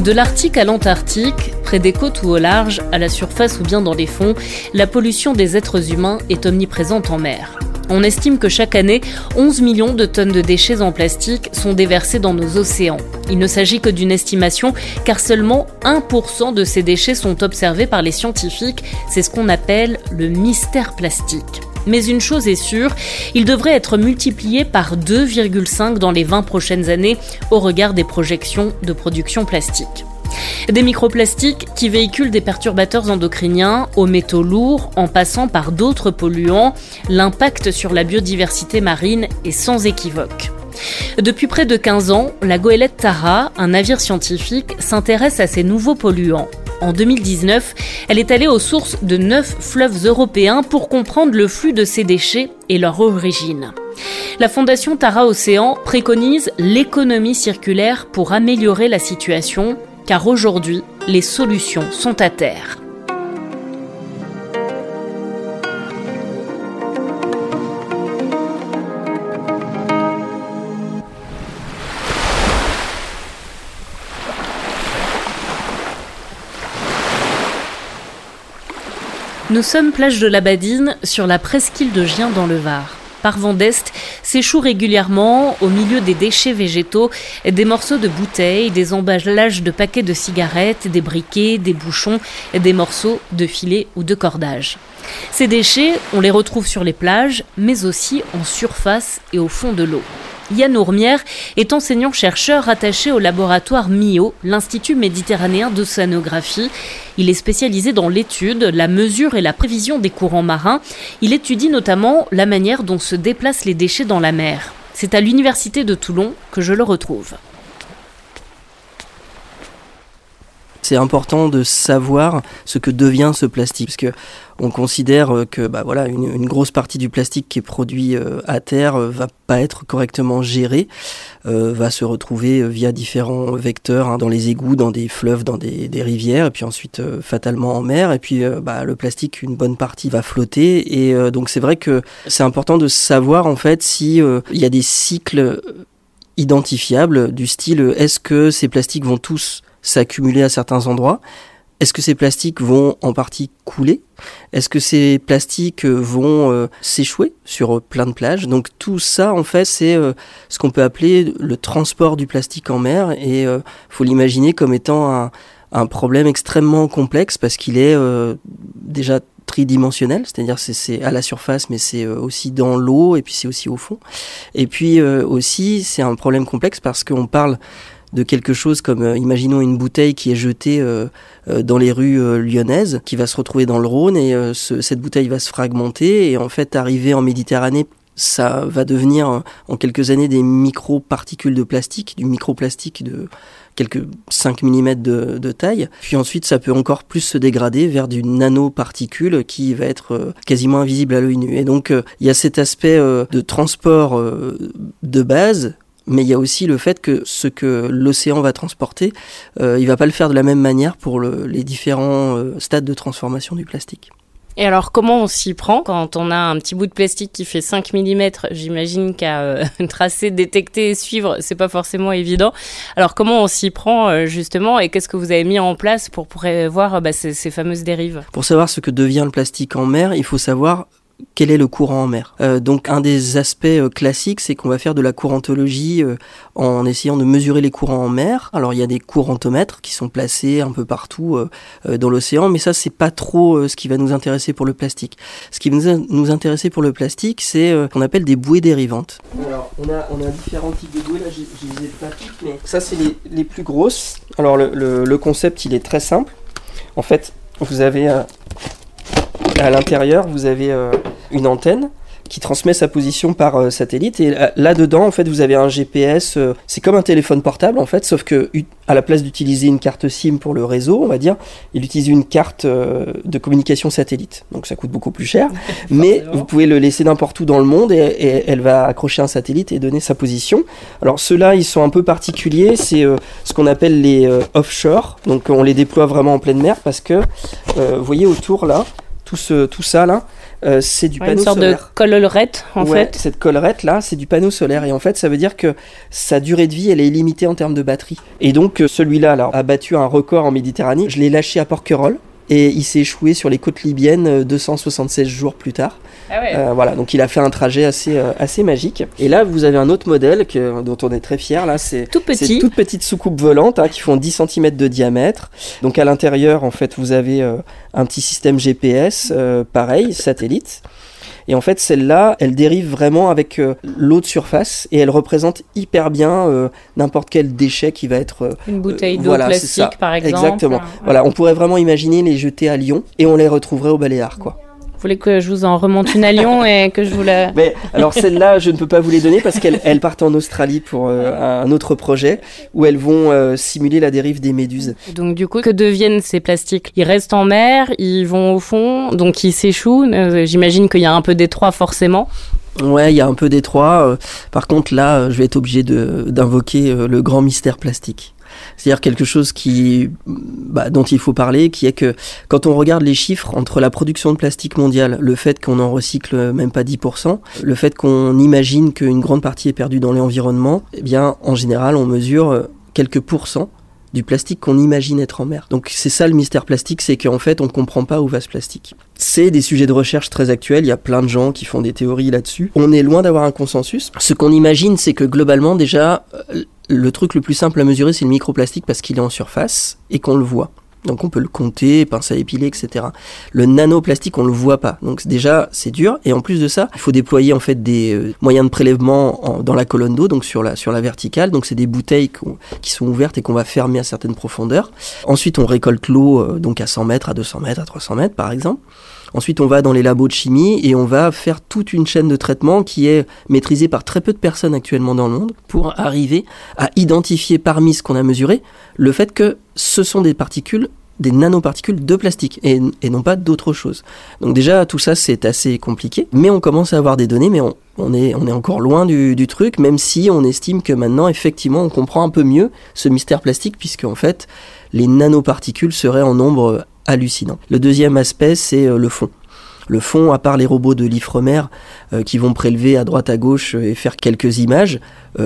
De l'Arctique à l'Antarctique, près des côtes ou au large, à la surface ou bien dans les fonds, la pollution des êtres humains est omniprésente en mer. On estime que chaque année, 11 millions de tonnes de déchets en plastique sont déversés dans nos océans. Il ne s'agit que d'une estimation car seulement 1% de ces déchets sont observés par les scientifiques. C'est ce qu'on appelle le mystère plastique. Mais une chose est sûre, il devrait être multiplié par 2,5 dans les 20 prochaines années au regard des projections de production plastique. Des microplastiques qui véhiculent des perturbateurs endocriniens aux métaux lourds en passant par d'autres polluants, l'impact sur la biodiversité marine est sans équivoque. Depuis près de 15 ans, la goélette Tara, un navire scientifique, s'intéresse à ces nouveaux polluants. En 2019, elle est allée aux sources de neuf fleuves européens pour comprendre le flux de ces déchets et leur origine. La Fondation Tara Océan préconise l'économie circulaire pour améliorer la situation, car aujourd'hui, les solutions sont à terre. Nous sommes plage de la Badine, sur la presqu'île de Gien dans le Var. Par vent d'Est, s'échouent régulièrement, au milieu des déchets végétaux, des morceaux de bouteilles, des emballages de paquets de cigarettes, des briquets, des bouchons, des morceaux de filets ou de cordages. Ces déchets, on les retrouve sur les plages, mais aussi en surface et au fond de l'eau. Yann Ourmière est enseignant-chercheur rattaché au laboratoire MIO, l'Institut méditerranéen d'océanographie. Il est spécialisé dans l'étude, la mesure et la prévision des courants marins. Il étudie notamment la manière dont se déplacent les déchets dans la mer. C'est à l'Université de Toulon que je le retrouve. C'est important de savoir ce que devient ce plastique. Parce que on considère que bah, voilà, une, grosse partie du plastique qui est produit euh, à terre euh, va pas être correctement géré, euh, va se retrouver via différents vecteurs hein, dans les égouts, dans des fleuves, dans des, rivières, et puis ensuite fatalement en mer. Et puis bah, le plastique, une bonne partie va flotter. Et donc c'est vrai que c'est important de savoir en fait si il y a des cycles identifiables du style est-ce que ces plastiques vont tous s'accumuler à certains endroits. Est-ce que ces plastiques vont en partie couler? Est-ce que ces plastiques euh, vont euh, s'échouer sur euh, plein de plages? Donc tout ça, en fait, c'est ce qu'on peut appeler le transport du plastique en mer. Et il faut l'imaginer comme étant un, problème extrêmement complexe parce qu'il est déjà tridimensionnel, c'est-à-dire c'est à la surface, mais c'est aussi dans l'eau et puis c'est aussi au fond. Et puis aussi, c'est un problème complexe parce qu'on parle de quelque chose comme, euh, imaginons une bouteille qui est jetée euh, euh, dans les rues lyonnaises, qui va se retrouver dans le Rhône et cette bouteille va se fragmenter et en fait arriver en Méditerranée ça va devenir en quelques années des micro-particules de plastique, du microplastique de quelques 5 mm de, de, taille. Puis ensuite, ça peut encore plus se dégrader vers du nanoparticule qui va être quasiment invisible à l'œil nu. Et donc, il y a cet aspect de transport de base mais il y a aussi le fait que ce que l'océan va transporter, euh, il va pas le faire de la même manière pour les différents euh, stades de transformation du plastique. Et alors, comment on s'y prend quand on a un petit bout de plastique qui fait 5 mm J'imagine qu'à euh, tracer, détecter et suivre, c'est pas forcément évident. Alors, comment on s'y prend euh, justement et qu'est-ce que vous avez mis en place pour prévoir bah, ces, ces fameuses dérives? Pour savoir ce que devient le plastique en mer, il faut savoir quel est le courant en mer. Euh, donc un des aspects euh, classiques, c'est qu'on va faire de la courantologie euh, en essayant de mesurer les courants en mer. Alors il y a des courantomètres qui sont placés un peu partout dans l'océan, mais ça c'est pas trop ce qui va nous intéresser pour le plastique. Ce qui va nous intéresser pour le plastique, c'est ce qu'on appelle des bouées dérivantes. Alors on a, on a différents types de bouées, là je, les ai pas toutes, mais ça c'est les, les, plus grosses. Alors le, le, le, concept il est très simple. En fait, vous avez à l'intérieur, vous avez euh, une antenne qui transmet sa position par euh, satellite. Et là-dedans, en fait, vous avez un GPS. Euh, c'est comme un téléphone portable, en fait, sauf que à la place d'utiliser une carte SIM pour le réseau, on va dire, il utilise une carte euh, de communication satellite. Donc ça coûte beaucoup plus cher, mais vous pouvez le laisser n'importe où dans le monde et, elle va accrocher un satellite et donner sa position. Alors ceux-là, ils sont un peu particuliers. C'est ce qu'on appelle les offshore. Donc on les déploie vraiment en pleine mer parce que, vous voyez autour là, tout, ce, tout ça là, euh, c'est du Ouais, panneau Une sorte solaire. de collerette, en Ouais, fait. Cette collerette là, c'est du panneau solaire et en fait, ça veut dire que sa durée de vie, elle est illimitée en termes de batterie. Et donc euh, celui-là là, a battu un record en Méditerranée. Je l'ai lâché à Porquerolles et il s'est échoué sur les côtes libyennes euh, 276 jours plus tard. Ah ouais. Euh, voilà, donc il a fait un trajet assez euh, assez magique. Et là, vous avez un autre modèle que, dont on est très fier. Là, c'est Tout petit. toutes petites soucoupes volantes hein, qui font 10 cm de diamètre. Donc à l'intérieur, en fait, vous avez euh, un petit système GPS, euh, pareil, satellite. Et en fait, celle-là, elle dérive vraiment avec euh, l'eau de surface et elle représente hyper bien euh, n'importe quel déchet qui va être. euh, Une bouteille d'eau voilà, plastique, par exemple. Exactement. Ouais. Voilà, on pourrait vraiment imaginer les jeter à Lyon et on les retrouverait au Baléares, quoi. Vous voulez que je vous en remonte une à Lyon et que je vous la... Mais alors celle-là, je ne peux pas vous les donner parce qu'elles elles partent en Australie pour euh, un autre projet où elles vont euh, simuler la dérive des méduses. Donc du coup, que deviennent ces plastiques? Ils restent en mer, ils vont au fond, donc ils s'échouent. Euh, J'imagine qu'il y a un peu d'étroit forcément. Ouais, il y a un peu d'étroit. par contre, là, je vais être obligé de- d'invoquer le grand mystère plastique. C'est-à-dire quelque chose qui, bah, dont il faut parler, qui est que quand on regarde les chiffres entre la production de plastique mondiale, le fait qu'on en recycle même pas 10%, le fait qu'on imagine qu'une grande partie est perdue dans l'environnement, eh bien, en général, on mesure euh, quelques pourcents du plastique qu'on imagine être en mer. Donc c'est ça le mystère plastique, c'est qu'en fait on comprend pas où va ce plastique. C'est des sujets de recherche très actuels, il y a plein de gens qui font des théories là-dessus. On est loin d'avoir un consensus. Ce qu'on imagine c'est que globalement déjà euh, le truc le plus simple à mesurer c'est le microplastique parce qu'il est en surface et qu'on le voit. Donc on peut le compter, pince à épiler, etc. Le nanoplastique, on le voit pas. Donc déjà, c'est dur. Et en plus de ça, il faut déployer en fait des euh, moyens de prélèvement en- dans la colonne d'eau, donc sur la, verticale. Donc c'est des bouteilles qui sont ouvertes et qu'on va fermer à certaines profondeurs. Ensuite, on récolte l'eau euh, donc à 100 mètres, à 200 mètres, à 300 mètres par exemple. Ensuite, on va dans les labos de chimie et on va faire toute une chaîne de traitement qui est maîtrisée par très peu de personnes actuellement dans le monde pour arriver à identifier parmi ce qu'on a mesuré le fait que ce sont des particules des nanoparticules de plastique et, non pas d'autre chose. Donc déjà tout ça c'est assez compliqué, mais on commence à avoir des données, mais on, est, encore loin du truc, même si on estime que maintenant effectivement on comprend un peu mieux ce mystère plastique, puisque en fait les nanoparticules seraient en nombre hallucinant. Le deuxième aspect c'est euh, le fond. Le fond, à part les robots de l'Ifremer euh, qui vont prélever à droite à gauche euh, et faire quelques images,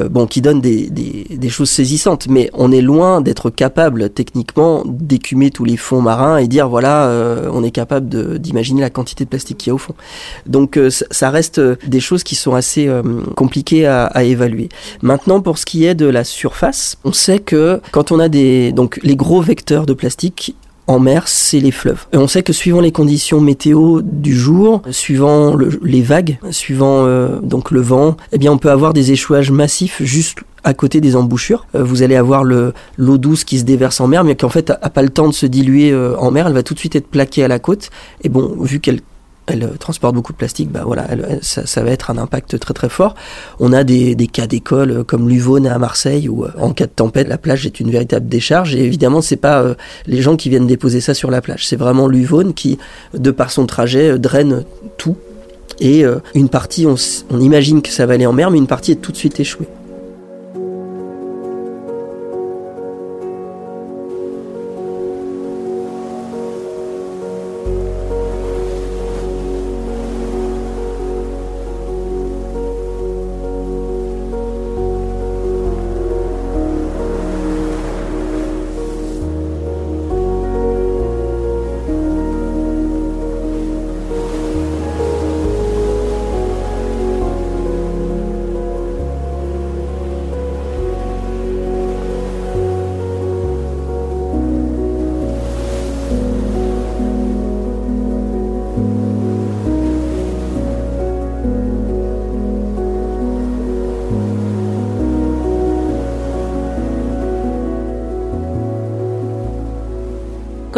bon, qui donnent des, choses saisissantes, mais on est loin d'être capable techniquement d'écumer tous les fonds marins et dire voilà, on est capable d'imaginer la quantité de plastique qu'il y a au fond. Donc ça, reste des choses qui sont assez compliquées à, évaluer. Maintenant, pour ce qui est de la surface, on sait que quand on a des les gros vecteurs de plastique en mer, c'est les fleuves. Et on sait que suivant les conditions météo du jour, suivant le- les vagues, suivant euh, donc le vent, eh bien on peut avoir des échouages massifs juste à côté des embouchures. Euh, vous allez avoir le- l'eau douce qui se déverse en mer, mais qui en fait a pas le temps de se diluer euh, en mer. Elle va tout de suite être plaquée à la côte. Et bon, vu qu'elle elle euh, transporte beaucoup de plastique, bah voilà, ça, va être un impact très très fort. On a des, cas d'école euh, comme l'Uvone à Marseille où euh, en cas de tempête, la plage est une véritable décharge. Et évidemment, c'est pas les gens qui viennent déposer ça sur la plage, c'est vraiment l'Uvone qui, de par son trajet, draine tout. Et une partie, on imagine que ça va aller en mer, mais une partie est tout de suite échouée.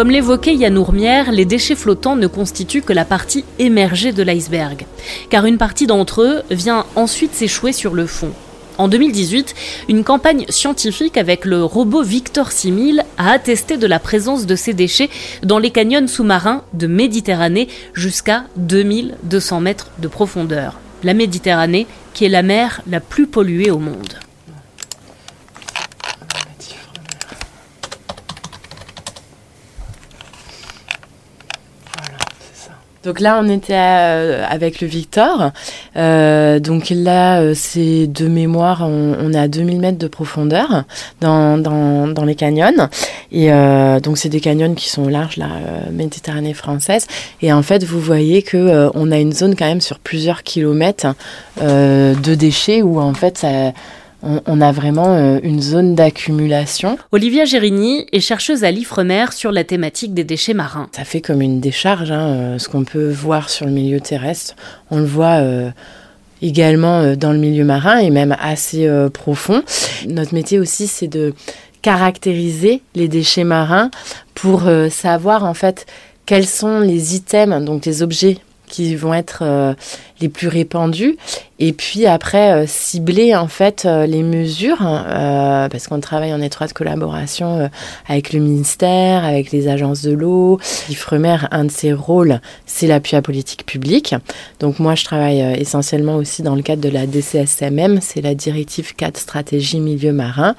Comme l'évoquait Yann Ourmière, les déchets flottants ne constituent que la partie émergée de l'iceberg, car une partie d'entre eux vient ensuite s'échouer sur le fond. En 2018, une campagne scientifique avec le robot Victor 6000 a attesté de la présence de ces déchets dans les canyons sous-marins de Méditerranée jusqu'à 2200 mètres de profondeur. La Méditerranée, qui est la mer la plus polluée au monde. Voilà, c'est ça. Donc là, on était avec le Victor. Euh, donc là, c'est de mémoire, on, est à 2000 mètres de profondeur dans, dans, dans les canyons. Et donc, c'est des canyons qui sont larges, la Méditerranée française. Et en fait, vous voyez que on a une zone quand même sur plusieurs kilomètres de déchets où en fait, ça on, a vraiment euh, une zone d'accumulation. Olivia Gérini est chercheuse à l'Ifremer sur la thématique des déchets marins. Ça fait comme une décharge, hein, euh, ce qu'on peut voir sur le milieu terrestre. On le voit euh, également dans le milieu marin et même assez profond. Notre métier aussi, c'est de caractériser les déchets marins pour savoir en fait quels sont les items, donc les objets qui vont être les plus répandus et puis après euh, cibler en fait euh, les mesures euh, parce qu'on travaille en étroite collaboration avec le ministère, avec les agences de l'eau. Ifremer, un de ses rôles, c'est l'appui à politique publique. Donc moi je travaille essentiellement aussi dans le cadre de la DCSMM, c'est la directive 4 stratégie milieu marin.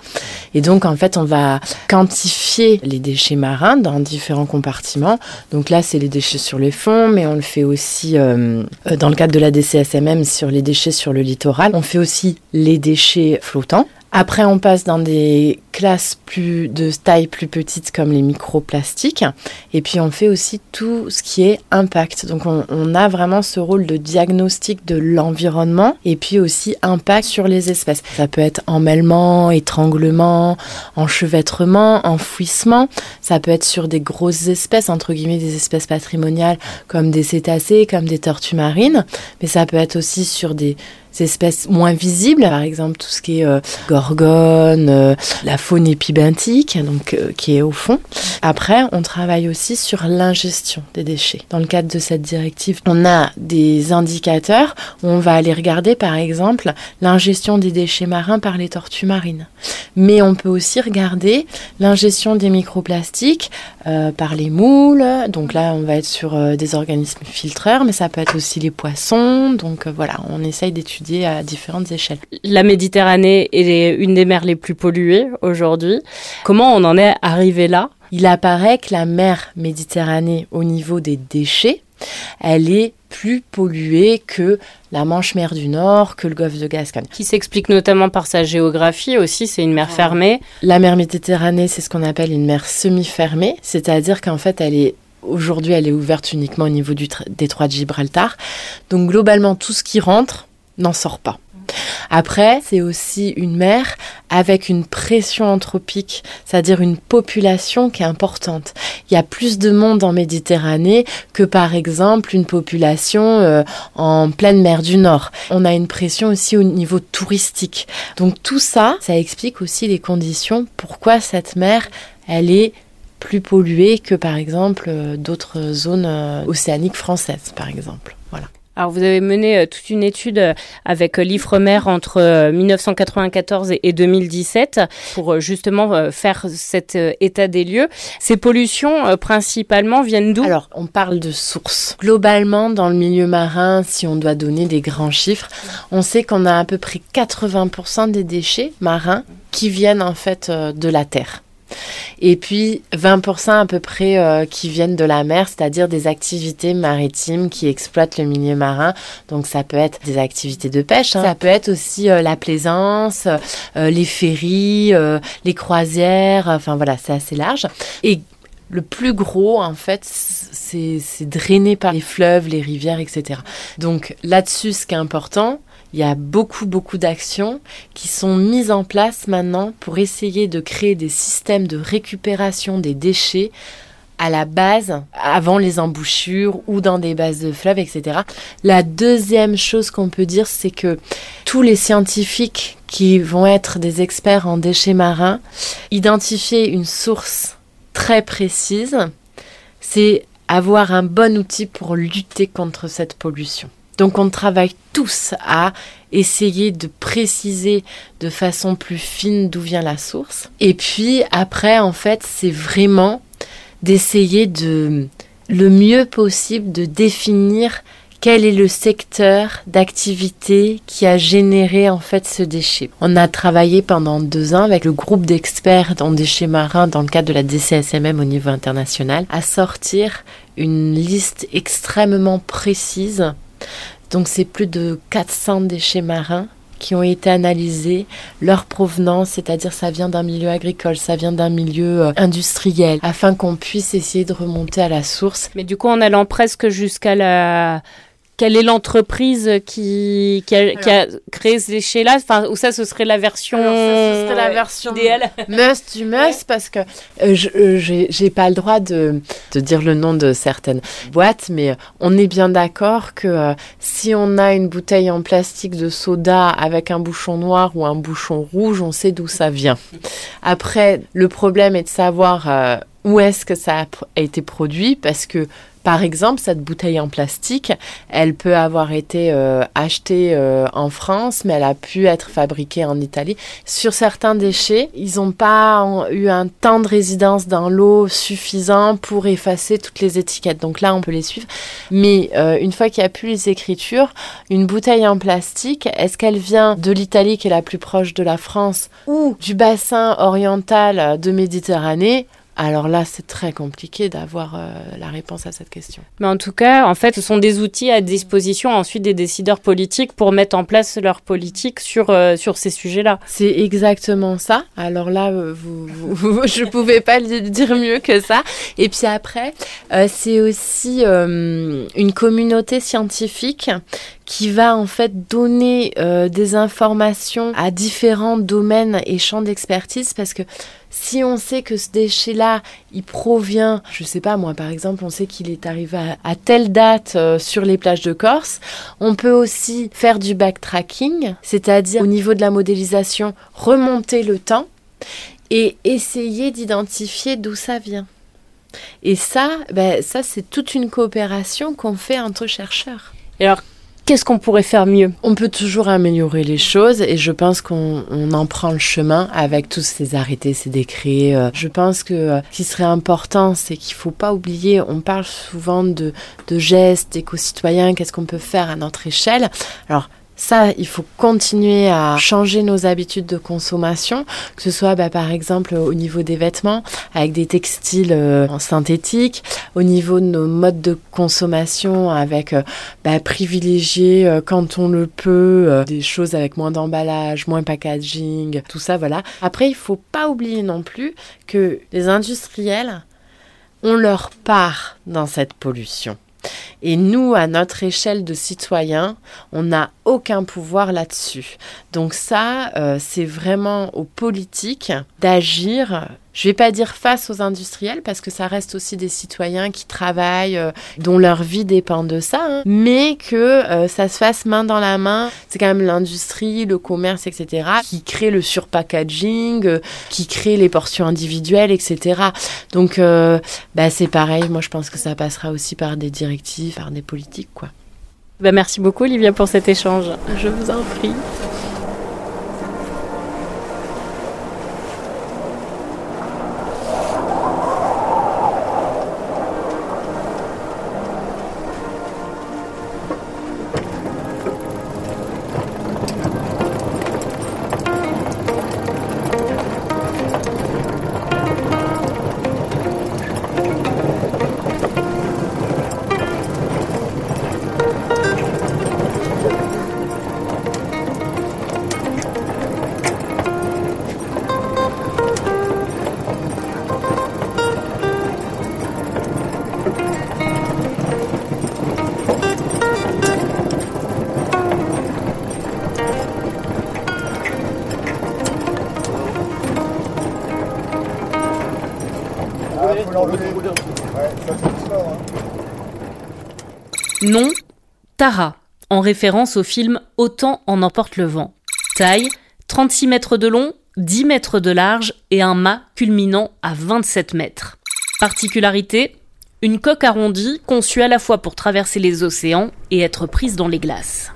Et donc en fait on va quantifier les déchets marins dans différents compartiments. Donc là c'est les déchets sur les fonds, mais on le fait aussi dans le cadre de la DCSMM sur les déchets sur le littoral. On fait aussi les déchets flottants. Après, on passe dans des classes plus de taille plus petite comme les microplastiques. Et puis, on fait aussi tout ce qui est impact. Donc, on, a vraiment ce rôle de diagnostic de l'environnement et puis aussi impact sur les espèces. Ça peut être emmêlement, étranglement, enchevêtrement, enfouissement. Ça peut être sur des grosses espèces, entre guillemets, des espèces patrimoniales comme des cétacés, comme des tortues marines. Mais ça peut être aussi sur des espèces moins visibles, par exemple tout ce qui est euh, gorgone, euh, la faune épibenthique, donc euh, qui est au fond. Après, on travaille aussi sur l'ingestion des déchets. Dans le cadre de cette directive, on a des indicateurs où on va aller regarder par exemple l'ingestion des déchets marins par les tortues marines. Mais on peut aussi regarder l'ingestion des microplastiques par les moules. Donc là, on va être sur des organismes filtreurs, mais ça peut être aussi les poissons. Donc voilà, on essaye d'étudier à différentes échelles. La Méditerranée est une des mers les plus polluées aujourd'hui. Comment on en est arrivé là? Il apparaît que la mer Méditerranée, au niveau des déchets, elle est plus polluée que la Manche mer du Nord, que le golfe de Gascogne. Qui s'explique notamment par sa géographie aussi, c'est une mer fermée. La mer Méditerranée, c'est ce qu'on appelle une mer semi-fermée, c'est-à-dire qu'en fait, elle est aujourd'hui, elle est ouverte uniquement au niveau du détroit de Gibraltar. Donc globalement, tout ce qui rentre, n'en sort pas. Après, c'est aussi une mer avec une pression anthropique, c'est-à-dire une population qui est importante. Il y a plus de monde en Méditerranée que par exemple une population euh, en pleine mer du Nord. On a une pression aussi au niveau touristique. Donc tout ça, ça explique aussi les conditions pourquoi cette mer, elle est plus polluée que par exemple euh, d'autres zones euh, océaniques françaises, par exemple. Voilà. Alors vous avez mené euh, toute une étude euh, avec euh, l'IFREMER entre 1994 et 2017 pour justement faire cet état des lieux. Ces pollutions principalement viennent d'où? Alors on parle de sources. Globalement dans le milieu marin, si on doit donner des grands chiffres, on sait qu'on a à peu près 80% des déchets marins qui viennent en fait de la terre. Et puis 20% à peu près euh, qui viennent de la mer, c'est-à-dire des activités maritimes qui exploitent le milieu marin. Donc ça peut être des activités de pêche, hein. ça peut être aussi euh, la plaisance, euh, les ferries, les croisières, enfin voilà, c'est assez large. Et le plus gros, en fait, c'est drainé par les fleuves, les rivières, etc. Donc là-dessus, ce qui est important, il y a beaucoup, beaucoup d'actions qui sont mises en place maintenant pour essayer de créer des systèmes de récupération des déchets à la base, avant les embouchures ou dans des bases de fleuves, etc. La deuxième chose qu'on peut dire, c'est que tous les scientifiques qui vont être des experts en déchets marins, identifier une source très précise, c'est avoir un bon outil pour lutter contre cette pollution. Donc on travaille tous à essayer de préciser de façon plus fine d'où vient la source. Et puis après, en fait, c'est vraiment d'essayer de le mieux possible de définir quel est le secteur d'activité qui a généré en fait ce déchet. On a travaillé pendant deux ans avec le groupe d'experts en déchets marins dans le cadre de la DCSMM au niveau international à sortir une liste extrêmement précise. Donc c'est plus de 400 déchets marins qui ont été analysés, leur provenance, c'est-à-dire ça vient d'un milieu agricole, ça vient d'un milieu euh, industriel, afin qu'on puisse essayer de remonter à la source. Mais du coup, en allant presque jusqu'à la quelle est l'entreprise qui, qui, a, créé ces déchets-là? Enfin, ou ça, ce serait la version, ce serait la version idéale? Must du must, parce que euh, je euh, j'ai pas le droit de, de, dire le nom de certaines boîtes, mais on est bien d'accord que euh, si on a une bouteille en plastique de soda avec un bouchon noir ou un bouchon rouge, on sait d'où ça vient. Après, le problème est de savoir où est-ce que ça a été produit, parce que par exemple, cette bouteille en plastique, elle peut avoir été euh, achetée euh, en France, mais elle a pu être fabriquée en Italie. Sur certains déchets, ils n'ont pas eu un temps de résidence dans l'eau suffisant pour effacer toutes les étiquettes. Donc là, on peut les suivre. Mais euh, une fois qu'il n'y a plus les écritures, une bouteille en plastique, est-ce qu'elle vient de l'Italie qui est la plus proche de la France ou du bassin oriental de Méditerranée alors là, c'est très compliqué d'avoir euh, la réponse à cette question. Mais en tout cas, en fait, ce sont des outils à disposition ensuite des décideurs politiques pour mettre en place leur politique sur, euh, sur ces sujets-là. C'est exactement ça. Alors là, euh, vous, je ne pouvais pas le dire mieux que ça. Et puis après, c'est aussi une communauté scientifique qui va en fait donner des informations à différents domaines et champs d'expertise parce que si on sait que ce déchet-là, il provient, je sais pas moi par exemple, on sait qu'il est arrivé à, telle date euh, sur les plages de Corse, on peut aussi faire du backtracking, c'est-à-dire au niveau de la modélisation, remonter le temps et essayer d'identifier d'où ça vient. Et ça, ben, ça c'est toute une coopération qu'on fait entre chercheurs. Et alors, Qu'est-ce qu'on pourrait faire mieux? On peut toujours améliorer les choses et je pense qu'on en prend le chemin avec tous ces arrêtés, ces décrets. Euh. Je pense que euh, ce qui serait important, c'est qu'il ne faut pas oublier, on parle souvent de, gestes éco-citoyens, qu'est-ce qu'on peut faire à notre échelle? Alors, ça, il faut continuer à changer nos habitudes de consommation, que ce soit bah, par exemple au niveau des vêtements, avec des textiles euh, en synthétique, au niveau de nos modes de consommation, avec euh, bah, privilégier euh, quand on le peut des choses avec moins d'emballage, moins packaging, tout ça, voilà. Après, il faut pas oublier non plus que les industriels ont leur part dans cette pollution. Et nous, à notre échelle de citoyens, on n'a aucun pouvoir là-dessus. Donc ça, euh, c'est vraiment aux politiques d'agir je vais pas dire face aux industriels parce que ça reste aussi des citoyens qui travaillent, euh, dont leur vie dépend de ça, hein. mais que euh, ça se fasse main dans la main. C'est quand même l'industrie, le commerce, etc., qui crée le surpackaging, euh, qui crée les portions individuelles, etc. Donc, bah, c'est pareil. Moi, je pense que ça passera aussi par des directives, par des politiques, quoi. Bah, merci beaucoup, Olivia, pour cet échange. Je vous en prie. Tara, en référence au film Autant en emporte le vent. Taille 36 mètres de long, 10 mètres de large et un mât culminant à 27 mètres. Particularité une coque arrondie conçue à la fois pour traverser les océans et être prise dans les glaces.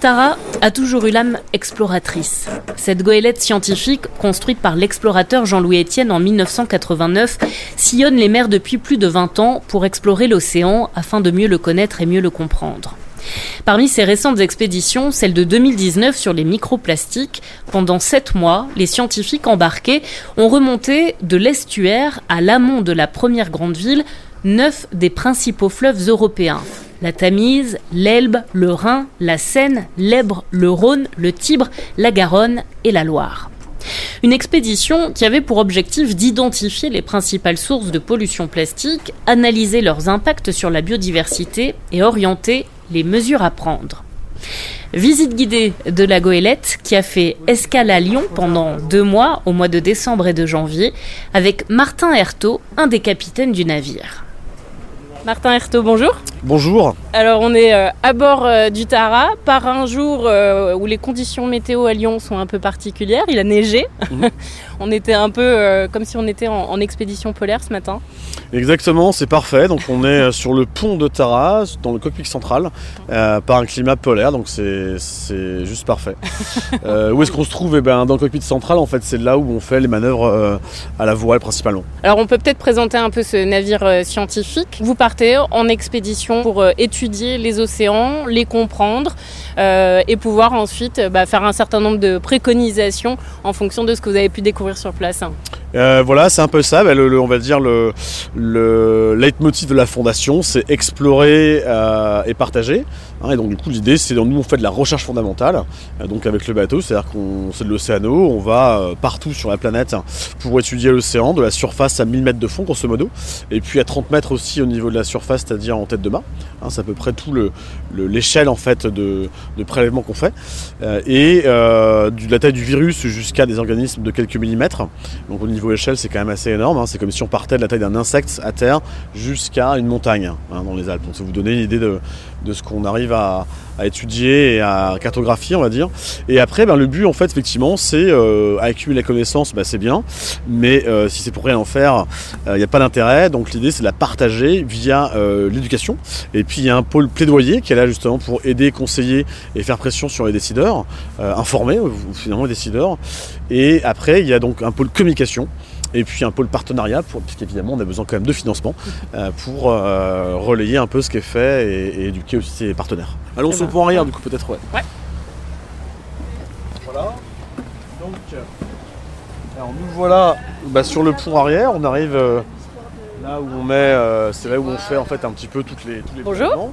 Tara a toujours eu l'âme exploratrice. Cette goélette scientifique, construite par l'explorateur Jean-Louis Etienne en 1989, sillonne les mers depuis plus de 20 ans pour explorer l'océan afin de mieux le connaître et mieux le comprendre. Parmi ces récentes expéditions, celle de 2019 sur les microplastiques, pendant sept mois, les scientifiques embarqués ont remonté de l'estuaire à l'amont de la première grande ville neuf des principaux fleuves européens. La Tamise, l'Elbe, le Rhin, la Seine, l'Ebre, le Rhône, le Tibre, la Garonne et la Loire. Une expédition qui avait pour objectif d'identifier les principales sources de pollution plastique, analyser leurs impacts sur la biodiversité et orienter les mesures à prendre. Visite guidée de la goélette qui a fait escale à Lyon pendant deux mois, au mois de décembre et de janvier, avec Martin Hertaud, un des capitaines du navire. Martin Hertaud, bonjour. Bonjour. Alors on est euh, à bord euh, du Tara par un jour euh, où les conditions météo à Lyon sont un peu particulières. Il a neigé. Mhm. on était un peu comme si on était en, expédition polaire ce matin. Exactement, c'est parfait. Donc on est sur le pont de Tara, dans le cockpit central, par un climat polaire. Donc c'est juste parfait. où est-ce qu'on se trouve? Eh ben, Dans le cockpit central, en fait, c'est là où on fait les manœuvres à la voile principalement. Alors on peut peut-être présenter un peu ce navire scientifique. Vous en expédition pour euh, étudier les océans, les comprendre euh, et pouvoir ensuite bah, faire un certain nombre de préconisations en fonction de ce que vous avez pu découvrir sur place. Voilà, c'est un peu ça. Bah, on va dire le, le leitmotiv de la fondation, c'est explorer et partager. Hein, et donc du coup l'idée c'est nous on fait de la recherche fondamentale, euh, donc avec le bateau, c'est-à-dire qu'on c'est de l'océano, on va euh, partout sur la planète pour étudier l'océan, de la surface à 1000 mètres de fond grosso modo, et puis à 30 mètres aussi au niveau de la surface, c'est-à-dire en tête de mât. Hein, c'est à peu près tout l'échelle en fait de, prélèvement qu'on fait. Euh, et de la taille du virus jusqu'à des organismes de quelques millimètres. Donc au niveau échelle c'est quand même assez énorme. Hein. c'est comme si on partait de la taille d'un insecte à terre jusqu'à une montagne dans les Alpes. Donc ça vous donner une de, de ce qu'on arrive à, étudier et à cartographier, on va dire. Et après, ben, le but, en fait, effectivement, c'est euh, accumuler la connaissance, ben, c'est bien, mais euh, si c'est pour rien en faire, il euh, n'y a pas d'intérêt. Donc l'idée, c'est de la partager via euh, l'éducation. Et puis il y a un pôle plaidoyer qui est là justement pour aider, conseiller et faire pression sur les décideurs, informer finalement les décideurs. Et après, il y a donc un pôle communication et puis un pôle partenariat, pour, puisqu'évidemment on a besoin quand même de financement euh, pour euh, relayer un peu ce qui est fait et, éduquer aussi ses partenaires. Allons sur le point arrière du coup peut-être ouais. ouais. Voilà. Donc alors nous voilà bah, sur le pont arrière, on arrive euh, là où on met, c'est là où on fait en fait un petit peu toutes les, tous les Bonjour.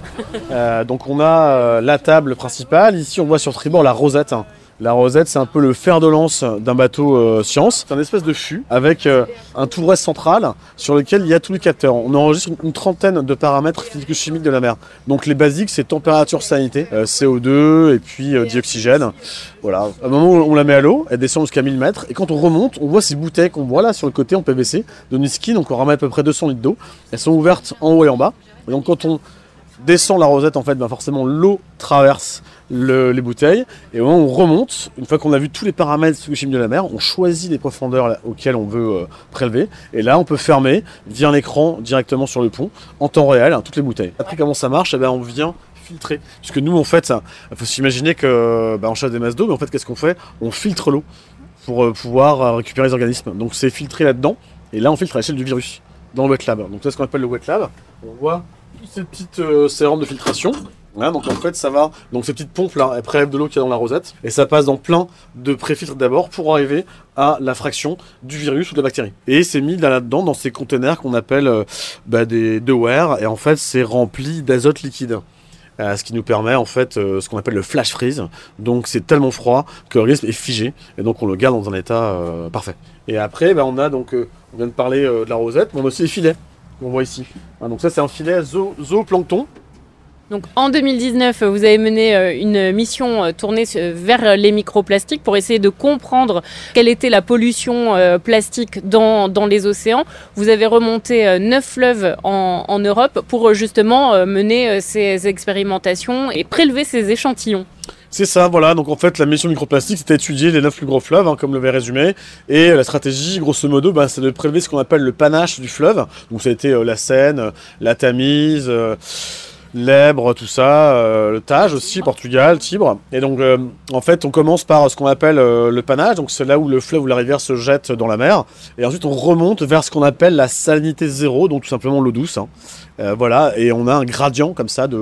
donc on a la table principale, ici on voit sur tribord la rosette. Hein. La rosette, c'est un peu le fer de lance d'un bateau euh, science. C'est un espèce de fût avec euh, un tourret central sur lequel il y a tous les capteurs. On enregistre une, trentaine de paramètres physico-chimiques de la mer. Donc les basiques, c'est température, sanité, euh, CO2 et puis dioxygène. Voilà. À un moment où on la met à l'eau, elle descend jusqu'à 1000 mètres. Et quand on remonte, on voit ces bouteilles qu'on voit là sur le côté en PVC de Niskin. Donc on ramène à peu près 200 litres d'eau. Elles sont ouvertes en haut et en bas. Et donc quand on descend la rosette, en fait, ben forcément l'eau traverse les bouteilles. Et au moment où on remonte, une fois qu'on a vu tous les paramètres chimiques de la mer, on choisit les profondeurs auxquelles on veut euh, prélever. Et là, on peut fermer via un écran directement sur le pont, en temps réel, hein, toutes les bouteilles. Après, comment ça marche? Eh ben, On vient filtrer. Puisque nous, en fait, il faut s'imaginer qu'on ben, chasse des masses d'eau, mais en fait, qu'est-ce qu'on fait? On filtre l'eau pour euh, pouvoir euh, récupérer les organismes. Donc c'est filtré là-dedans. Et là, on filtre à l'échelle du virus dans le wet lab. Donc c'est ce qu'on appelle le wet lab? On voit ces petites euh, de filtration. donc en fait ça va, donc ces petites pompes là, elles prélèvent de l'eau qu'il y a dans la rosette et ça passe dans plein de préfiltres d'abord pour arriver à la fraction du virus ou de la bactérie. Et c'est mis là-dedans dans ces conteneurs qu'on appelle euh, bah, des deware et en fait c'est rempli d'azote liquide. Euh, ce qui nous permet en fait euh, ce qu'on appelle le flash freeze. Donc c'est tellement froid que l'organisme est figé et donc on le garde dans un état parfait. Et après bah, on a donc, on vient de parler de la rosette, mais on a aussi les filets qu'on voit ici. Ah, donc ça c'est un filet zooplancton. Donc en 2019, vous avez mené euh, une mission euh, tournée vers les microplastiques pour essayer de comprendre quelle était la pollution euh, plastique dans, dans les océans. Vous avez remonté neuf fleuves en Europe pour justement mener ces expérimentations et prélever ces échantillons. C'est ça, voilà. Donc en fait, la mission microplastique, c'était étudier les 9 plus gros fleuves, hein, comme le résumé. Et la stratégie, grosso modo, bah, c'est de prélever ce qu'on appelle le panache du fleuve. Donc ça a été euh, la Seine, la Tamise, euh, l'Ebre, tout ça, euh, le Tage aussi, Portugal, Tibre. Et donc, euh, en fait, on commence par ce qu'on appelle euh, le panage, donc c'est là où le fleuve ou la rivière se jette dans la mer. Et ensuite, on remonte vers ce qu'on appelle la salinité zéro, donc tout simplement l'eau douce. hein. Euh, voilà, et on a un gradient comme ça de.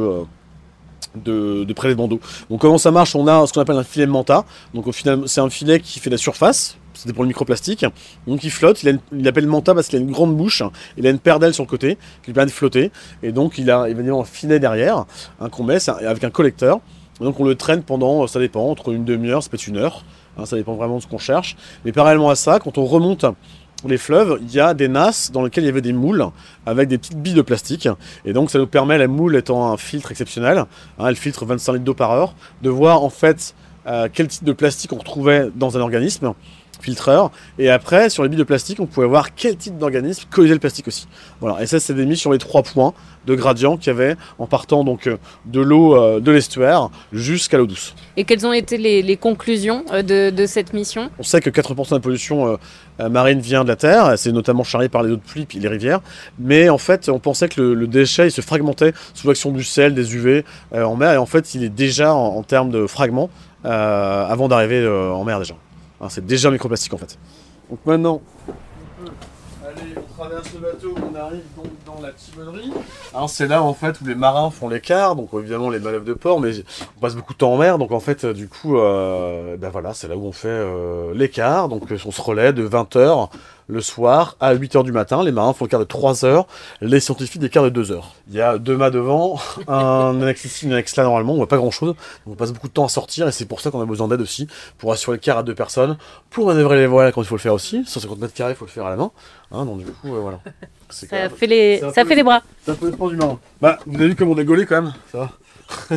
De, de prélèvement d'eau. Donc comment ça marche? On a ce qu'on appelle un filet manta. Donc au final, c'est un filet qui fait la surface. C'était pour le microplastique. Donc il flotte. Il, a une- il appelle manta parce qu'il a une grande bouche. Il a une paire d'ailes sur le côté qui lui permet de flotter. Et donc il a évidemment un filet derrière hein, qu'on met avec un collecteur. Donc on le traîne pendant, ça dépend, entre une demi-heure, ça peut être une heure. Hein, ça dépend vraiment de ce qu'on cherche. Mais parallèlement à ça, quand on remonte les fleuves, il y a des nasses dans lesquelles il y avait des moules avec des petites billes de plastique. Et donc ça nous permet, la moule étant un filtre exceptionnel, hein, elle filtre 25 litres d'eau par heure, de voir en fait euh, quel type de plastique on retrouvait dans un organisme filtreur. Et après, sur les billes de plastique, on pouvait voir quel type d'organisme collisait le plastique aussi. Voilà. Et ça, c'est mis sur les trois points de gradient qu'il y avait en partant donc euh, de l'eau euh, de l'estuaire jusqu'à l'eau douce. Et quelles ont été les, les conclusions euh, de, de cette mission? On sait que 80% de la pollution marine vient de la terre, c'est notamment charrié par les eaux de pluie puis les rivières. Mais en fait, on pensait que le, le déchet il se fragmentait sous l'action du sel, des UV en mer, et en fait, il est déjà en, en termes de fragments euh, avant d'arriver en mer déjà. Hein, c'est déjà microplastique en fait. Donc maintenant, on peut aller, on traverse le bateau, on arrive donc dans la timonerie. Hein, c'est là en fait où les marins font l'écart, donc évidemment les manœuvres de port, mais on passe beaucoup de temps en mer, donc en fait, euh, du coup, ben voilà, c'est là où on fait euh, l'écart. Donc on se relaie de 20h le soir à 8h du matin. Les marins font le quart de 3h, les scientifiques des quarts de 2h. Il y a deux mâts devant, un annexe ici, une annexe là normalement, on voit pas grand chose. On passe beaucoup de temps à sortir et c'est pour ça qu'on a besoin d'aide aussi, pour assurer le quart à deux personnes, pour manœuvrer les voiles quand il faut le faire aussi. 150 mètres carrés, il faut le faire à la main. Hein, donc du coup, euh, voilà. Ça même- fait les, un ça peu- fait les bras. c'est un peu du marin. Bah, vous avez vu comme on est gaulé quand même, ça va.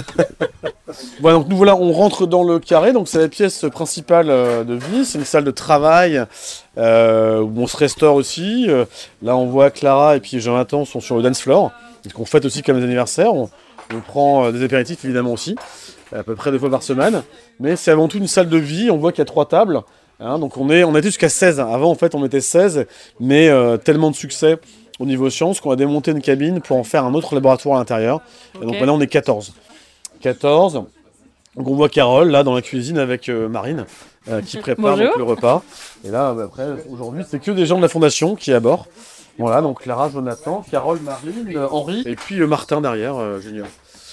voilà, donc nous voilà, on rentre dans le carré, donc c'est la pièce principale euh, de vie, c'est une salle de travail euh, où on se restaure aussi. Euh, là, on voit Clara et puis Jonathan sont sur le dance floor, donc on fête aussi comme les anniversaires. On, on prend euh, des apéritifs évidemment aussi, à peu près deux fois par semaine. Mais c'est avant tout une salle de vie, on voit qu'il y a trois tables. hein, donc on est, on était jusqu'à 16. Avant, en fait, on était 16, mais euh, tellement de succès au niveau science qu'on a démonté une cabine pour en faire un autre laboratoire à l'intérieur. Et donc maintenant, on est 14. 14. Donc on voit Carole là dans la cuisine avec euh, Marine euh, qui prépare donc, le repas. Et là, bah, après, aujourd'hui, c'est que des gens de la fondation qui est à bord. Voilà, donc Clara, Jonathan, Carole, Marine, euh, Henri, et puis euh, Martin derrière, euh, Junior.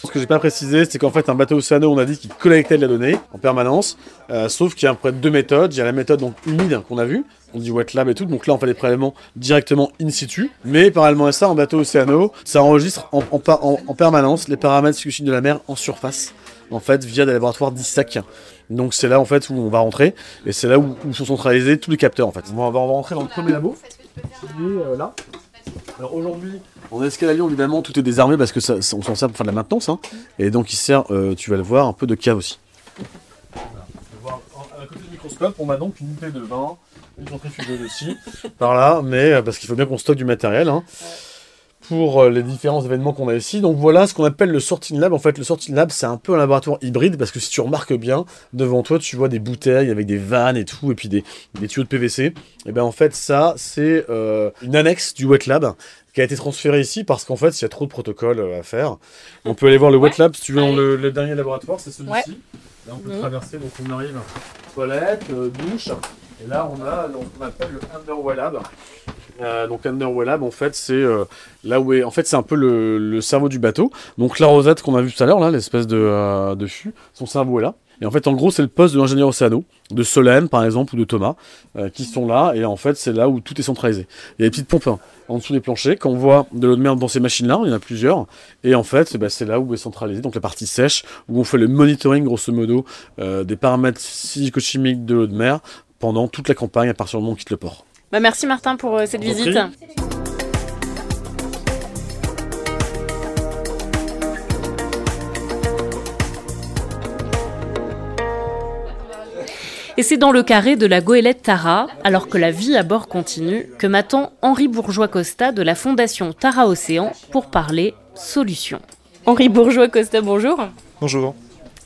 Ce que j'ai pas précisé, c'est qu'en fait, un bateau océano, on a dit qu'il collectait de la donnée en permanence, euh, sauf qu'il y a après deux méthodes. Il y a la méthode donc humide qu'on a vue, on dit wet lab et tout, donc là on fait les prélèvements directement in situ. Mais parallèlement à ça, en bateau océano, ça enregistre en, en pa- en- en permanence les paramètres de la mer en surface, en fait, via des laboratoires d'ISAC. Donc c'est là en fait où on va rentrer, et c'est là où, où sont centralisés tous les capteurs en fait. On va, on va rentrer dans le premier labo, qui est euh, là. Alors aujourd'hui, en escalalion, évidemment, tout est désarmé parce que ça, ça- on s'en sert pour faire de la maintenance. hein. Et donc il sert, euh, tu vas le voir, un peu de cave aussi. À côté du microscope, on a donc une unité de vin, une centrifugeuse aussi, par là, mais euh, parce qu'il faut bien qu'on stocke du matériel. hein, Pour euh, les différents événements qu'on a ici. Donc voilà ce qu'on appelle le sorting lab. En fait, le sorting lab, c'est un peu un laboratoire hybride parce que si tu remarques bien, devant toi, tu vois des bouteilles avec des vannes et tout, et puis des, des tuyaux de PVC. Et ben en fait, ça, c'est euh, une annexe du wet lab qui a été transférée ici parce qu'en fait, il y a trop de protocoles euh, à faire. On peut aller voir le wet lab si tu veux dans le, le dernier laboratoire, c'est celui-ci. Ouais. Là, on peut Mhm. traverser, donc on arrive toilette, euh, douche, et là, on a donc, qu'on appelle le Underwell Lab. Euh, donc Underwell Lab, en fait, c'est euh, là où est, en fait, c'est un peu le, cerveau du bateau. Donc la rosette qu'on a vu tout à l'heure, là, l'espèce de, euh, fût, son cerveau est là. Et en fait, en gros, c'est le poste de l'ingénieur océano, de Solène, par exemple, ou de Thomas, euh, qui sont là. Et en fait, c'est là où tout est centralisé. Il y a des petites pompes hein, en dessous des planchers. Quand on voit de l'eau de mer dans ces machines-là, il y en a plusieurs. Et en fait, eh ben, c'est là où est centralisé, donc la partie sèche, où on fait le monitoring, grosso modo, euh, des paramètres physico-chimiques de l'eau de mer pendant toute la campagne à partir du moment où on quitte le port. Bah, merci Martin pour euh, cette visite. Et c'est dans le carré de la goélette Tara, alors que la vie à bord continue, que m'attend Henri Bourgeois-Costa de la fondation Tara Océan pour parler solutions. Henri Bourgeois-Costa, bonjour. Bonjour.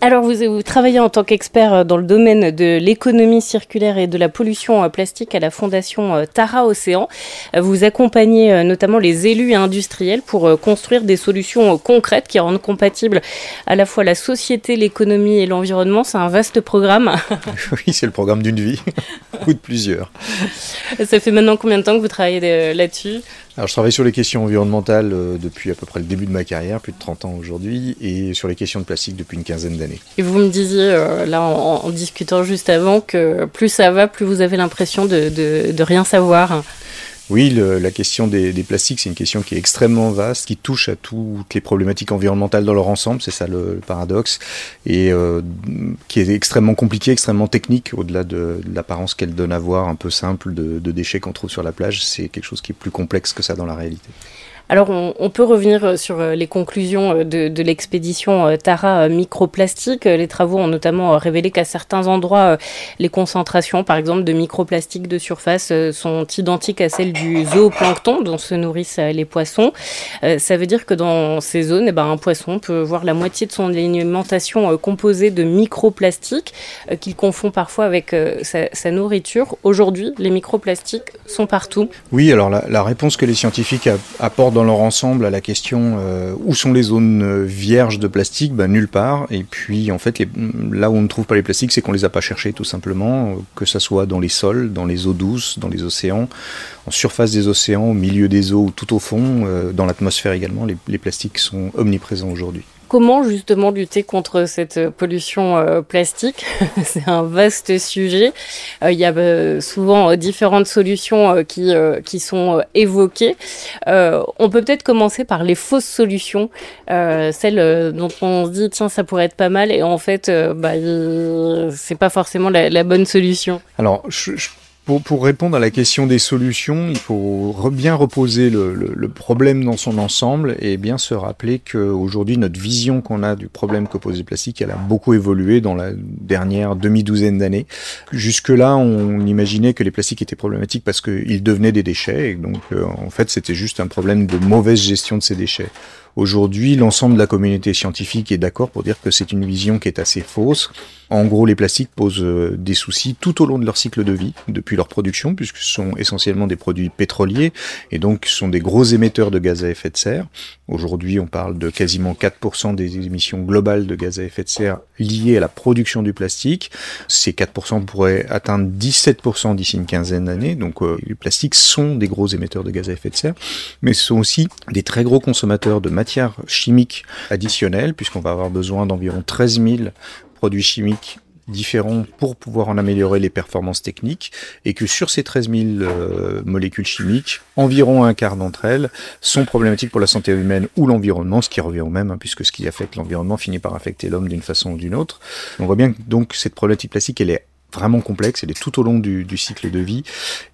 Alors vous, vous travaillez en tant qu'expert dans le domaine de l'économie circulaire et de la pollution plastique à la fondation Tara Océan. Vous accompagnez notamment les élus et industriels pour construire des solutions concrètes qui rendent compatibles à la fois la société, l'économie et l'environnement. C'est un vaste programme. oui, c'est le programme d'une vie, ou de plusieurs. Ça fait maintenant combien de temps que vous travaillez là-dessus? Alors, je travaille sur les questions environnementales euh, depuis à peu près le début de ma carrière, plus de 30 ans aujourd'hui, et sur les questions de plastique depuis une quinzaine d'années. Et vous me disiez, euh, là, en, discutant juste avant, que plus ça va, plus vous avez l'impression de, rien savoir. Oui, la question des, plastiques, c'est une question qui est extrêmement vaste, qui touche à toutes les problématiques environnementales dans leur ensemble, c'est ça le, paradoxe, et euh, qui est extrêmement compliqué, extrêmement technique, au-delà de, l'apparence qu'elle donne à voir, un peu simple, de déchets qu'on trouve sur la plage, c'est quelque chose qui est plus complexe que ça dans la réalité. Alors, on, peut revenir euh, sur euh, les conclusions euh, de, l'expédition Tara microplastique. Les travaux ont notamment révélé qu'à certains endroits, les concentrations, par exemple, de microplastiques de surface sont identiques à celles du zooplancton dont se nourrissent les poissons. Ça veut dire que dans ces zones, eh ben, un poisson peut voir la moitié de son alimentation composée de microplastiques qu'il confond parfois avec sa, nourriture. Aujourd'hui, les microplastiques sont partout. Oui, alors la, réponse que les scientifiques apportent dans leur ensemble à la question euh, où sont les zones euh, vierges de plastique? Ben, Nulle part. Et puis, en fait, là où on ne trouve pas les plastiques, c'est qu'on les a pas cherchés, tout simplement, que ça soit dans les sols, dans les eaux douces, dans les océans, en surface des océans, au milieu des eaux, tout au fond, euh, dans l'atmosphère également. les plastiques sont omniprésents aujourd'hui. Comment justement lutter contre cette pollution euh, plastique? C'est un vaste sujet. Euh, il y a euh, souvent différentes solutions qui, qui sont évoquées. on peut peut-être commencer par les fausses solutions, celles dont on se dit tiens ça pourrait être pas mal et en fait bah, c'est pas forcément la, bonne solution. Alors je pour, répondre à la question des solutions, il faut bien reposer le, problème dans son ensemble et bien se rappeler qu'aujourd'hui, notre vision qu'on a du problème que pose le plastique, elle a beaucoup évolué dans la dernière demi-douzaine d'années. Jusque-là, on imaginait que les plastiques étaient problématiques parce qu'ils devenaient des déchets et donc euh, en fait, c'était juste un problème de mauvaise gestion de ces déchets. Aujourd'hui, l'ensemble de la communauté scientifique est d'accord pour dire que c'est une vision qui est assez fausse. En gros, les plastiques posent euh, des soucis tout au long de leur cycle de vie, depuis leur production, puisque ce sont essentiellement des produits pétroliers, et donc sont des gros émetteurs de gaz à effet de serre. Aujourd'hui, on parle de quasiment 4% des émissions globales de gaz à effet de serre liées à la production du plastique. Ces 4% pourraient atteindre 17% d'ici une quinzaine d'années. Donc euh, les plastiques sont des gros émetteurs de gaz à effet de serre, mais ce sont aussi des très gros consommateurs de matières chimiques additionnelles, puisqu'on va avoir besoin d'environ 13 000 produits chimiques différents pour pouvoir en améliorer les performances techniques et que sur ces 13 000 euh, molécules chimiques, environ un quart d'entre elles sont problématiques pour la santé humaine ou l'environnement, ce qui revient au même, hein, puisque ce qui affecte l'environnement finit par affecter l'homme d'une façon ou d'une autre. On voit bien que donc cette problématique plastique, elle est vraiment complexe, elle est tout au long du, cycle de vie,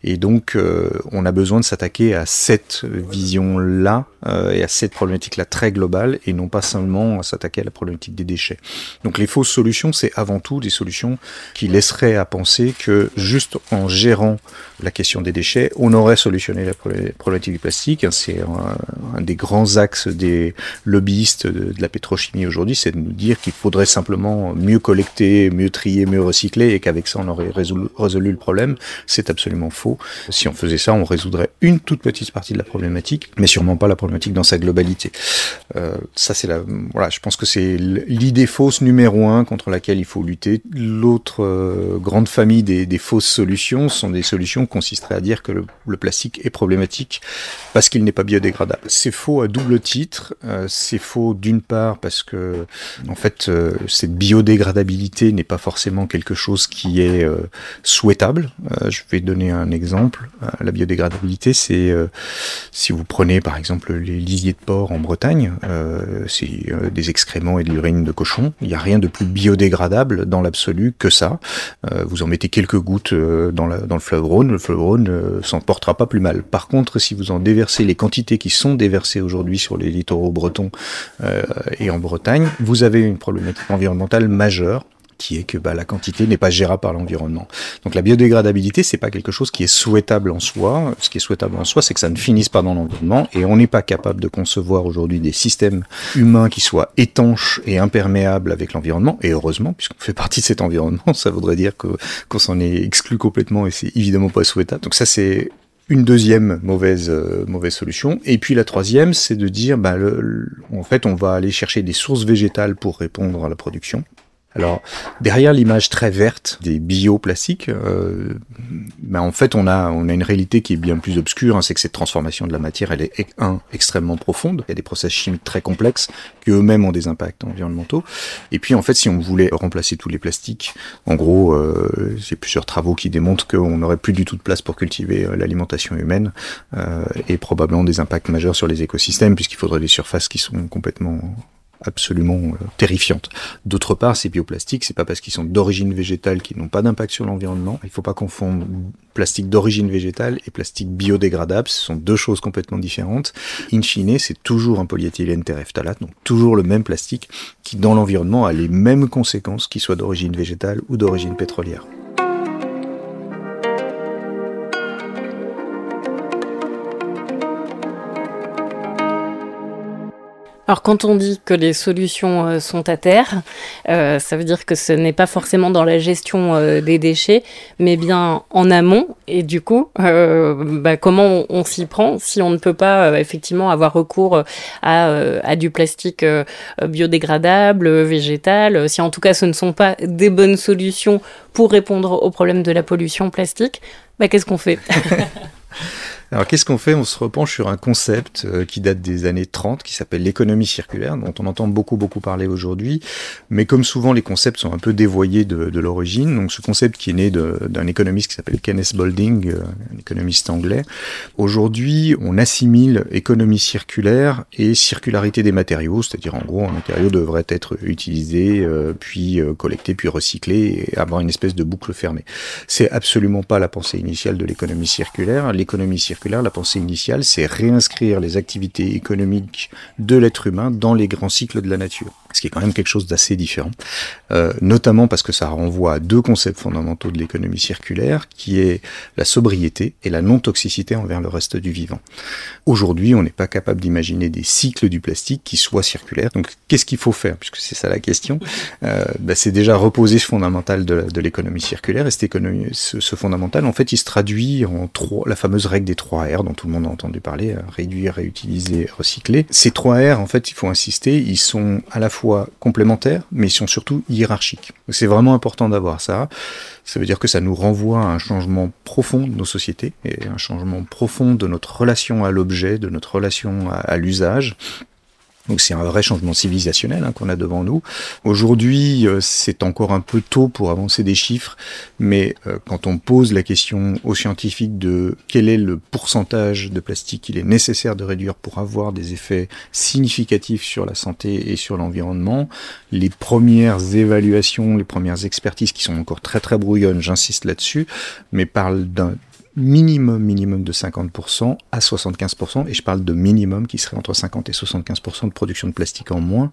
et donc euh, on a besoin de s'attaquer à cette vision-là euh, et à cette problématique-là très globale, et non pas seulement à s'attaquer à la problématique des déchets. Donc les fausses solutions, c'est avant tout des solutions qui laisseraient à penser que juste en gérant la question des déchets, on aurait solutionné la problématique du plastique. C'est un, des grands axes des lobbyistes de la pétrochimie aujourd'hui, c'est de nous dire qu'il faudrait simplement mieux collecter, mieux trier, mieux recycler, et qu'avec ça on aurait résolu, le problème. C'est absolument faux. Si on faisait ça, on résoudrait une toute petite partie de la problématique, mais sûrement pas la problématique dans sa globalité. Euh, ça, c'est la, voilà, je pense que c'est l'idée fausse numéro un contre laquelle il faut lutter. L'autre euh, grande famille des, des, fausses solutions sont des solutions qui consisteraient à dire que le, le plastique est problématique parce qu'il n'est pas biodégradable. C'est faux à double titre. Euh, c'est faux d'une part parce que, en fait, euh, cette biodégradabilité n'est pas forcément quelque chose qui euh, souhaitable. Euh, je vais donner un exemple. Euh, la biodégradabilité, c'est si vous prenez par exemple les lisiers de porc en Bretagne, c'est des excréments et de l'urine de cochon. Il n'y a rien de plus biodégradable dans l'absolu que ça. vous en mettez quelques gouttes dans, dans le fleuve Rhône, le fleuve Rhône s'en portera pas plus mal. Par contre, si vous en déversez les quantités qui sont déversées aujourd'hui sur les littoraux bretons et en Bretagne, vous avez une problématique environnementale majeure qui est que bah, la quantité n'est pas gérable par l'environnement. Donc la biodégradabilité, c'est pas quelque chose qui est souhaitable en soi. Ce qui est souhaitable en soi, c'est que ça ne finisse pas dans l'environnement, et on n'est pas capable de concevoir aujourd'hui des systèmes humains qui soient étanches et imperméables avec l'environnement. Et heureusement, puisqu'on fait partie de cet environnement, ça voudrait dire que qu'on s'en est exclu complètement, et c'est évidemment pas souhaitable. Donc ça, c'est une deuxième mauvaise euh, mauvaise solution et puis la troisième c'est de dire bah le, en fait on va aller chercher des sources végétales pour répondre à la production alors derrière l'image très verte des bioplastiques, euh, ben en fait on a on a une réalité qui est bien plus obscure, hein, c'est que cette transformation de la matière elle est un extrêmement profonde, il y a des process chimiques très complexes qui eux-mêmes ont des impacts environnementaux. Et puis en fait si on voulait remplacer tous les plastiques, en gros euh, j'ai plusieurs travaux qui démontrent qu'on n'aurait plus du tout de place pour cultiver euh, l'alimentation humaine euh, et probablement des impacts majeurs sur les écosystèmes puisqu'il faudrait des surfaces qui sont complètement absolument euh, terrifiante. D'autre part, ces bioplastiques, c'est pas parce qu'ils sont d'origine végétale qu'ils n'ont pas d'impact sur l'environnement. Il faut pas confondre plastique d'origine végétale et plastique biodégradable. Ce sont deux choses complètement différentes. In fine, c'est toujours un polyéthylène terephthalate, donc toujours le même plastique qui, dans l'environnement, a les mêmes conséquences qu'il soit d'origine végétale ou d'origine pétrolière. Alors quand on dit que les solutions euh, sont à terre, euh, ça veut dire que ce n'est pas forcément dans la gestion euh, des déchets, mais bien en amont. Et du coup, bah, comment on, s'y prend si on ne peut pas effectivement avoir recours à, à du plastique biodégradable, végétal, si en tout cas ce ne sont pas des bonnes solutions pour répondre aux problèmes de la pollution plastique, bah, qu'est-ce qu'on fait? Alors qu'est-ce qu'on fait? On se repenche sur un concept euh, qui date des années 30, qui s'appelle l'économie circulaire, dont on entend beaucoup beaucoup parler aujourd'hui. Mais comme souvent, les concepts sont un peu dévoyés de, l'origine. Donc ce concept qui est né d'un économiste qui s'appelle Kenneth Boulding, euh, un économiste anglais. Aujourd'hui, on assimile économie circulaire et circularité des matériaux, c'est-à-dire en gros, un matériau devrait être utilisé, euh, puis collecté, puis recyclé, et avoir une espèce de boucle fermée. C'est absolument pas la pensée initiale de l'économie circulaire. L'économie circulaire la pensée initiale, c'est réinscrire les activités économiques de l'être humain dans les grands cycles de la nature ce qui est quand même quelque chose d'assez différent, euh, notamment parce que ça renvoie à deux concepts fondamentaux de l'économie circulaire, qui est la sobriété et la non-toxicité envers le reste du vivant. Aujourd'hui, on n'est pas capable d'imaginer des cycles du plastique qui soient circulaires. Donc, qu'est-ce qu'il faut faire? Puisque c'est ça la question. Euh, bah, c'est déjà reposer ce fondamental de, l'économie circulaire. Et économie, ce, fondamental, en fait, il se traduit en trois, la fameuse règle des trois R dont tout le monde a entendu parler, euh, réduire, réutiliser, recycler. Ces trois R, en fait, il faut insister, ils sont à la fois complémentaires, mais ils sont surtout hiérarchiques. C'est vraiment important d'avoir ça. Ça veut dire que ça nous renvoie à un changement profond de nos sociétés et un changement profond de notre relation à l'objet, de notre relation à l'usage. Donc c'est un vrai changement civilisationnel hein, qu'on a devant nous. Aujourd'hui, euh, c'est encore un peu tôt pour avancer des chiffres, mais euh, quand on pose la question aux scientifiques de quel est le pourcentage de plastique qu'il est nécessaire de réduire pour avoir des effets significatifs sur la santé et sur l'environnement, les premières évaluations, les premières expertises qui sont encore très très brouillonnes, j'insiste là-dessus, mais parlent d'un minimum, minimum de 50% à 75%, et je parle de minimum qui serait entre 50 et 75% de production de plastique en moins.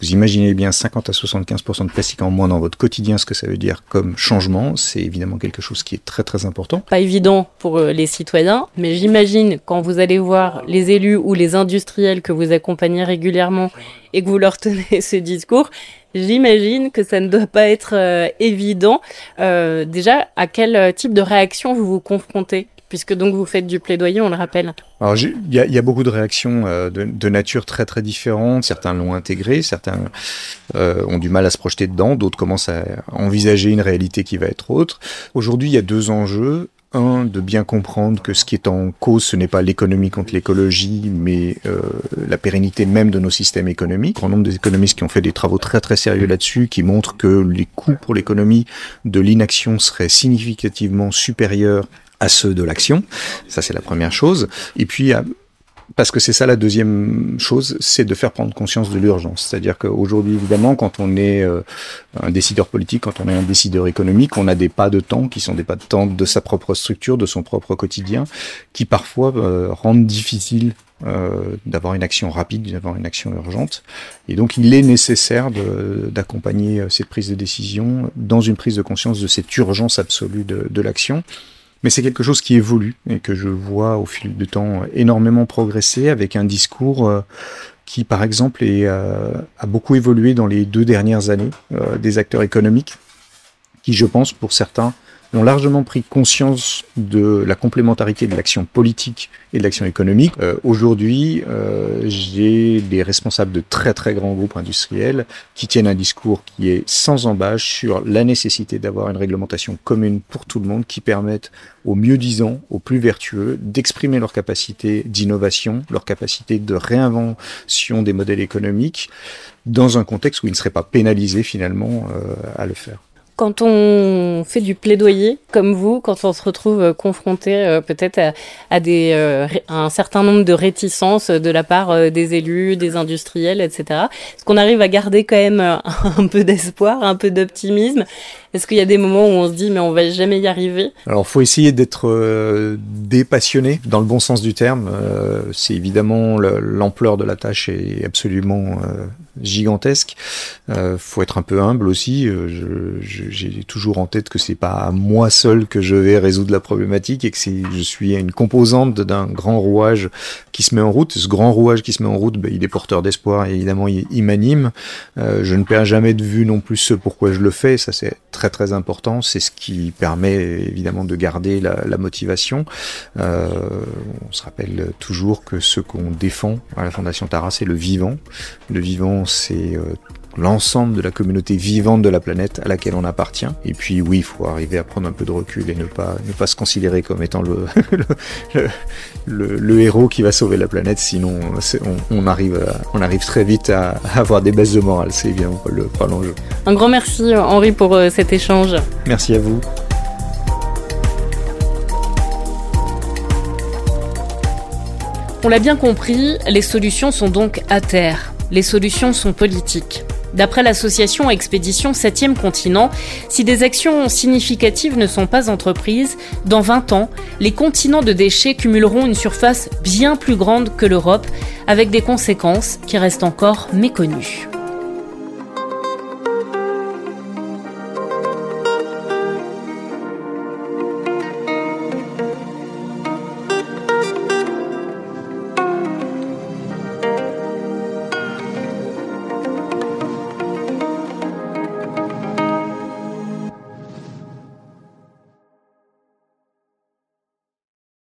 Vous imaginez bien 50 à 75% de plastique en moins dans votre quotidien, ce que ça veut dire comme changement, c'est évidemment quelque chose qui est très très important. Pas évident pour euh, les citoyens, mais j'imagine quand vous allez voir les élus ou les industriels que vous accompagnez régulièrement et que vous leur tenez ce discours, J'imagine que ça ne doit pas être euh, évident. Euh, déjà, à quel type de réaction vous vous confrontez? Puisque donc vous faites du plaidoyer, on le rappelle. Alors il y, y, a beaucoup de réactions euh, de, nature très très différentes. Certains l'ont intégré, certains ont du mal à se projeter dedans, d'autres commencent à envisager une réalité qui va être autre. Aujourd'hui, il y a deux enjeux un, de bien comprendre que ce qui est en cause, ce n'est pas l'économie contre l'écologie, mais euh, la pérennité même de nos systèmes économiques. Un grand nombre des économistes qui ont fait des travaux très très sérieux là-dessus, qui montrent que les coûts pour l'économie de l'inaction seraient significativement supérieurs à ceux de l'action. Ça, c'est la première chose. Et puis, parce que c'est ça la deuxième chose, c'est de faire prendre conscience de l'urgence. C'est-à-dire qu'aujourd'hui, évidemment, quand on est euh, un décideur politique, quand on est un décideur économique, on a des pas de temps qui sont des pas de temps de sa propre structure, de son propre quotidien, qui parfois euh, rendent difficile euh, d'avoir une action rapide, d'avoir une action urgente. Et donc il est nécessaire d'accompagner cette prise de décision dans une prise de conscience de cette urgence absolue de, de l'action. Mais c'est quelque chose qui évolue et que je vois au fil du temps énormément progresser avec un discours qui, par exemple, est, a beaucoup évolué dans les deux dernières années des acteurs économiques qui, je pense, pour certains, ont largement pris conscience de la complémentarité de l'action politique et de l'action économique. Euh, Aujourd'hui, euh, j'ai des responsables de très très grands groupes industriels qui tiennent un discours qui est sans embâche sur la nécessité d'avoir une réglementation commune pour tout le monde qui permette aux mieux disants, aux plus vertueux, d'exprimer leur capacité d'innovation, leur capacité de réinvention des modèles économiques dans un contexte où ils ne seraient pas pénalisés finalement euh, à le faire. Quand on fait du plaidoyer comme vous, quand on se retrouve euh, confronté euh, peut-être à, euh, un certain nombre de réticences de la part des élus, des industriels, etc., est-ce qu'on arrive à garder quand même un peu d'espoir, un peu d'optimisme Est-ce qu'il y a des moments où on se dit mais on va jamais y arriver? Alors, faut essayer d'être dépassionné dans le bon sens du terme. C'est évidemment l'ampleur de la tâche est absolument gigantesque. Euh, faut être un peu humble aussi. Euh, j'ai toujours en tête que c'est pas à moi seul que je vais résoudre la problématique et que je suis une composante d'un grand rouage qui se met en route. Ce grand rouage qui se met en route, ben, il est porteur d'espoir et évidemment il, m'anime. Euh, je ne perds jamais de vue non plus ce pourquoi je le fais. Ça c'est très très important. C'est ce qui permet évidemment de garder la, motivation. Euh, on se rappelle toujours que ce qu'on défend à la Fondation Tara, c'est le vivant. Le vivant c'est euh, l'ensemble de la communauté vivante de la planète à laquelle on appartient. Et puis oui, il faut arriver à prendre un peu de recul et ne pas, ne pas se considérer comme étant le, le, héros qui va sauver la planète, sinon on, arrive, on arrive très vite à, avoir des baisses de morale. C'est bien le, pas l'enjeu. Un grand merci Henri pour euh, cet échange. Merci à vous. On l'a bien compris, les solutions sont donc à terre les solutions sont politiques. D'après l'association Expédition 7e continent, si des actions significatives ne sont pas entreprises, dans 20 ans, les continents de déchets cumuleront une surface bien plus grande que l'Europe, avec des conséquences qui restent encore méconnues.